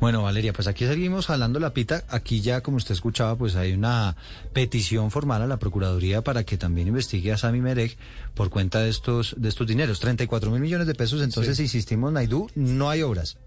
Bueno, Valeria, pues aquí seguimos jalando la pita. Aquí ya, como usted escuchaba, pues hay una petición formal a la Procuraduría para que también investigue a Sami Merek por cuenta de estos, de estos dineros. 34 mil millones de pesos. Entonces, insistimos, Naidú, no hay obras.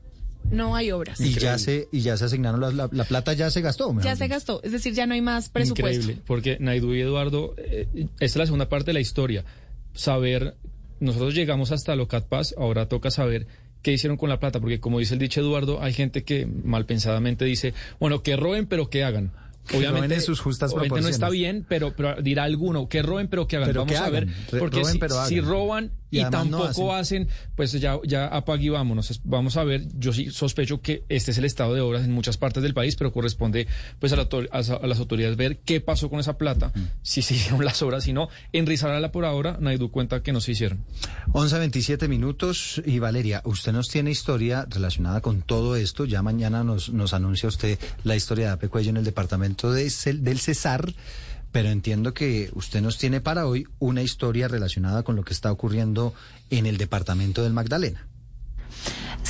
No hay obras. Y ya se y ya se asignaron la, la, plata ya se gastó. Ya se gastó, es decir, ya no hay más presupuesto. Increíble, porque Naidú y Eduardo, eh, esta es la segunda parte de la historia. Saber, nosotros llegamos hasta Locat Paz, ahora toca saber qué hicieron con la plata, porque como dice el dicho Eduardo, hay gente que mal pensadamente dice, bueno, que roben, pero que hagan. Obviamente, sus justas obviamente no está bien, pero, pero dirá alguno, que roben, pero que hagan. Vamos a ver, porque si, roban y, tampoco hacen. pues ya, ya apague vámonos. Vamos a ver, yo sí sospecho que este es el estado de obras en muchas partes del país, pero corresponde pues a, las autoridades ver qué pasó con esa plata, si se hicieron las obras, si no, en Risarala por ahora, nadie dio cuenta que no se hicieron. 11 27 minutos y Valeria, usted nos tiene historia relacionada con todo esto, ya mañana nos, nos anuncia usted la historia de Apecuello en el departamento de, del Cesar pero entiendo que usted nos tiene para hoy una historia relacionada con lo que está ocurriendo en el departamento del Magdalena.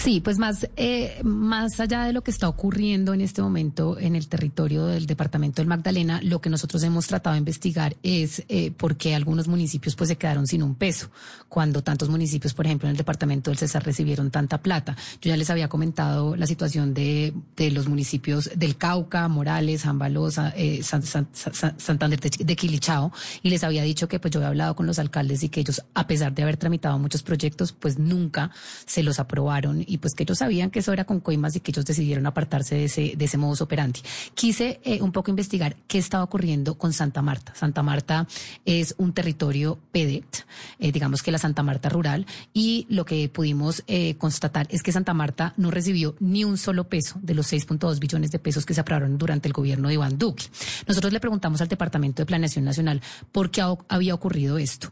Sí, pues más, eh, más allá de lo que está ocurriendo en este momento en el territorio del departamento del Magdalena, lo que nosotros hemos tratado de investigar es eh, por qué algunos municipios pues se quedaron sin un peso, cuando tantos municipios, por ejemplo, en el departamento del Cesar recibieron tanta plata. Yo ya les había comentado la situación de, de los municipios del Cauca, Morales, Jambalosa, eh, Santander de Quilichao, y les había dicho que pues yo había hablado con los alcaldes y que ellos, a pesar de haber tramitado muchos proyectos, pues nunca se los aprobaron y pues que ellos sabían que eso era con coimas y que ellos decidieron apartarse de ese, de ese modus operandi. Quise eh, un poco investigar qué estaba ocurriendo con Santa Marta. Santa Marta es un territorio PEDET, eh, digamos que la Santa Marta rural, y lo que pudimos eh, constatar es que Santa Marta no recibió ni un solo peso de los 6.2 billones de pesos que se aprobaron durante el gobierno de Iván Duque. Nosotros le preguntamos al Departamento de Planeación Nacional por qué había ocurrido esto.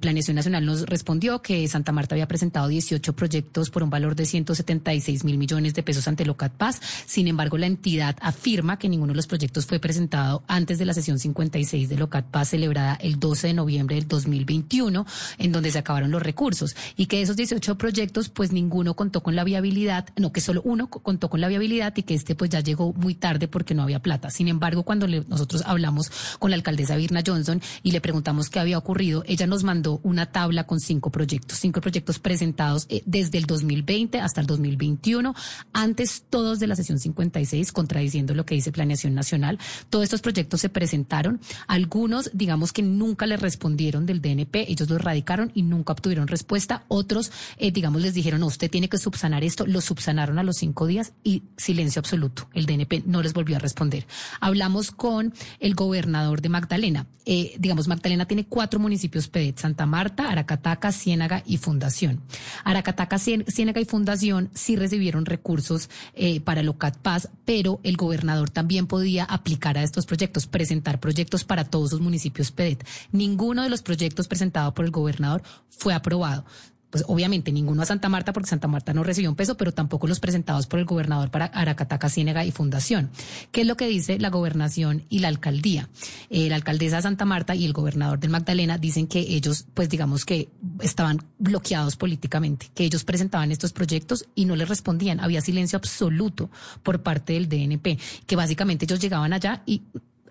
Planeación Nacional nos respondió que Santa Marta había presentado 18 proyectos por un valor de 176 mil millones de pesos ante Locat Paz. Sin embargo, la entidad afirma que ninguno de los proyectos fue presentado antes de la sesión 56 de Locat Paz celebrada el 12 de noviembre del 2021, en donde se acabaron los recursos y que esos 18 proyectos, pues ninguno contó con la viabilidad, no, que solo uno contó con la viabilidad y que este pues ya llegó muy tarde porque no había plata. Sin embargo, cuando nosotros hablamos con la alcaldesa Virna Johnson y le preguntamos qué había ocurrido, ella nos mandó una tabla con cinco proyectos, cinco proyectos presentados eh, desde el 2020 hasta el 2021, antes todos de la sesión 56, contradiciendo lo que dice Planeación Nacional. Todos estos proyectos se presentaron, algunos digamos que nunca le respondieron del DNP, ellos los radicaron y nunca obtuvieron respuesta, otros eh, digamos les dijeron, no, usted tiene que subsanar esto, lo subsanaron a los cinco días y silencio absoluto, el DNP no les volvió a responder. Hablamos con el gobernador de Magdalena, eh, digamos Magdalena tiene cuatro municipios PEDET, Santa Marta, Aracataca, Ciénaga y Fundación. Aracataca, Ciénaga y Fundación fundación sí recibieron recursos eh, para el OCAT Paz, pero el gobernador también podía aplicar a estos proyectos, presentar proyectos para todos sus municipios PEDET. Ninguno de los proyectos presentados por el gobernador fue aprobado pues obviamente ninguno a Santa Marta porque Santa Marta no recibió un peso, pero tampoco los presentados por el gobernador para Aracataca, Ciénega y Fundación. ¿Qué es lo que dice la gobernación y la alcaldía? Eh, la alcaldesa de Santa Marta y el gobernador del Magdalena dicen que ellos, pues digamos que estaban bloqueados políticamente, que ellos presentaban estos proyectos y no les respondían. Había silencio absoluto por parte del DNP, que básicamente ellos llegaban allá y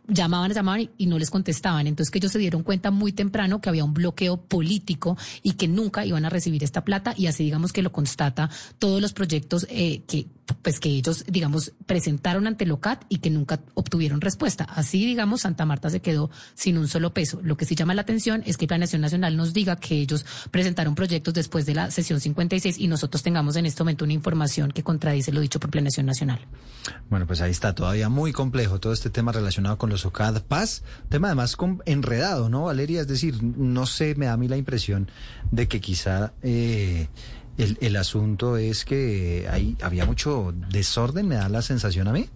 llamaban, llamaban y, no les contestaban. Entonces que ellos se dieron cuenta muy temprano que había un bloqueo político y que nunca iban a recibir esta plata y así digamos que lo constata todos los proyectos eh, que pues que ellos digamos presentaron ante Locat y que nunca obtuvieron respuesta. Así digamos Santa Marta se quedó sin un solo peso. Lo que sí llama la atención es que Planeación Nacional nos diga que ellos presentaron proyectos después de la sesión 56 y nosotros tengamos en este momento una información que contradice lo dicho por Planeación Nacional. Bueno, pues ahí está todavía muy complejo todo este tema relacionado con los OCAD Paz, tema además enredado, ¿no, Valeria? Es decir, no sé, me da a mí la impresión de que quizá eh, el, asunto es que hay, había mucho desorden, me da la sensación a mí.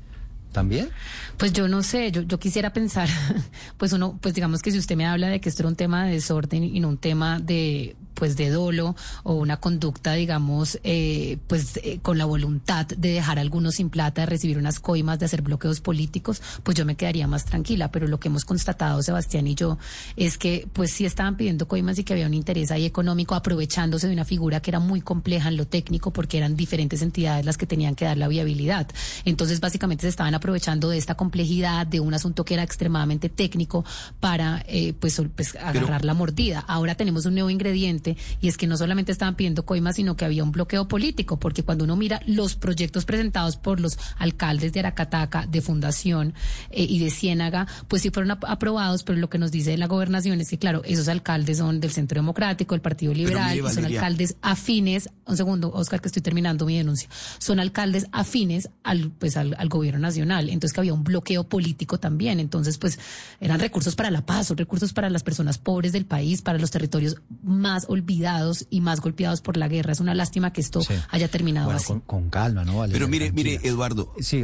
¿También? Pues yo no sé, yo, yo quisiera pensar, pues uno, pues digamos que si usted me habla de que esto era un tema de desorden y no un tema de pues de dolo o una conducta, digamos, eh, pues eh, con la voluntad de dejar a algunos sin plata, de recibir unas coimas, de hacer bloqueos políticos, pues yo me quedaría más tranquila. Pero lo que hemos constatado, Sebastián y yo, es que pues sí estaban pidiendo coimas y que había un interés ahí económico, aprovechándose de una figura que era muy compleja en lo técnico, porque eran diferentes entidades las que tenían que dar la viabilidad. Entonces, básicamente se estaban aprovechando de esta complejidad, de un asunto que era extremadamente técnico para eh, pues, pues, agarrar la mordida. Ahora tenemos un nuevo ingrediente y es que no solamente estaban pidiendo coimas, sino que había un bloqueo político, porque cuando uno mira los proyectos presentados por los alcaldes de Aracataca, de Fundación eh, y de Ciénaga, pues sí fueron aprobados, pero lo que nos dice la gobernación es que, claro, esos alcaldes son del Centro Democrático, el Partido Liberal, y son alcaldes afines, un segundo, Oscar, que estoy terminando mi denuncia, son alcaldes afines al, pues, al, al gobierno nacional. Entonces que había un bloqueo político también. Entonces, pues eran recursos para la paz, son recursos para las personas pobres del país, para los territorios más olvidados y más golpeados por la guerra. Es una lástima que esto haya terminado así. Con, calma, ¿no? Pero mire, mire, Eduardo. Sí,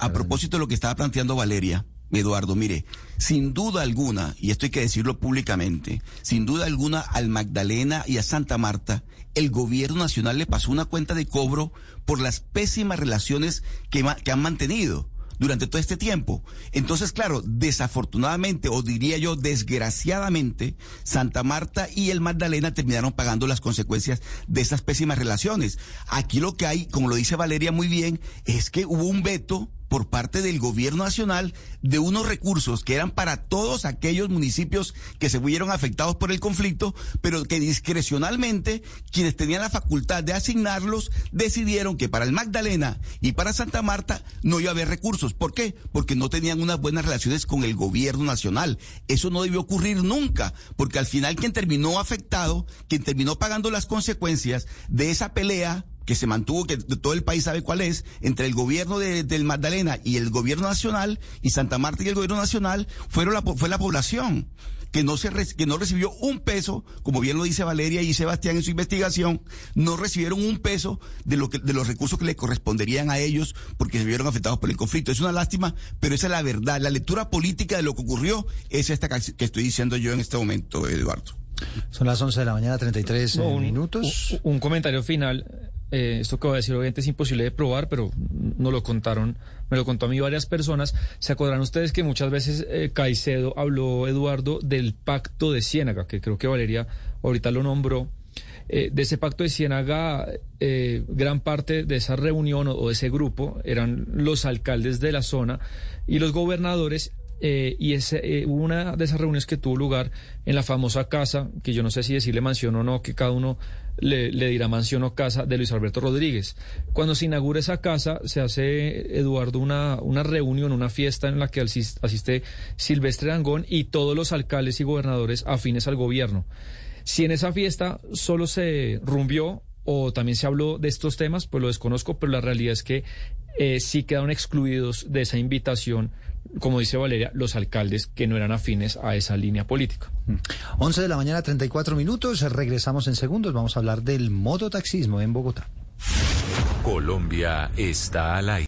a propósito de lo que estaba planteando Valeria. Eduardo, mire, sin duda alguna, y esto hay que decirlo públicamente, sin duda alguna al Magdalena y a Santa Marta, el gobierno nacional le pasó una cuenta de cobro por las pésimas relaciones que, que han mantenido durante todo este tiempo. Entonces, claro, desafortunadamente, o diría yo desgraciadamente, Santa Marta y el Magdalena terminaron pagando las consecuencias de esas pésimas relaciones. Aquí lo que hay, como lo dice Valeria muy bien, es que hubo un veto por parte del gobierno nacional de unos recursos que eran para todos aquellos municipios que se vieron afectados por el conflicto, pero que discrecionalmente quienes tenían la facultad de asignarlos decidieron que para el Magdalena y para Santa Marta no iba a haber recursos. ¿Por qué? Porque no tenían unas buenas relaciones con el gobierno nacional. Eso no debió ocurrir nunca, porque al final quien terminó afectado, quien terminó pagando las consecuencias de esa pelea que se mantuvo, que todo el país sabe cuál es, entre el gobierno de, del Magdalena y el gobierno nacional, y Santa Marta y el gobierno nacional, fueron la, fue la población que no se que no recibió un peso, como bien lo dice Valeria y Sebastián en su investigación, no recibieron un peso de lo que de los recursos que le corresponderían a ellos porque se vieron afectados por el conflicto. Es una lástima, pero esa es la verdad. La lectura política de lo que ocurrió es esta que estoy diciendo yo en este momento, Eduardo. Son las 11 de la mañana, 33 eh, minutos. Un, un, comentario final. Eh, esto que voy a decir obviamente es imposible de probar, pero no lo contaron, me lo contó a mí varias personas. ¿Se acordarán ustedes que muchas veces eh, Caicedo habló, Eduardo, del pacto de Ciénaga, que creo que Valeria ahorita lo nombró? Eh, de ese pacto de Ciénaga, gran parte de esa reunión o, de ese grupo eran los alcaldes de la zona y los gobernadores y ese, una de esas reuniones que tuvo lugar en la famosa casa, que yo no sé si decirle mansión o no, que cada uno le, dirá mansión o casa de Luis Alberto Rodríguez. Cuando se inaugura esa casa, se hace, Eduardo, una, una reunión, una fiesta en la que asiste Silvestre Dangón y todos los alcaldes y gobernadores afines al gobierno. Si en esa fiesta solo se rumbió o también se habló de estos temas, pues lo desconozco, pero la realidad es que eh, sí quedaron excluidos de esa invitación como dice Valeria, los alcaldes que no eran afines a esa línea política. 11 mm. de la mañana, 34 minutos. Regresamos en segundos. Vamos a hablar del mototaxismo en Bogotá. Colombia está al aire.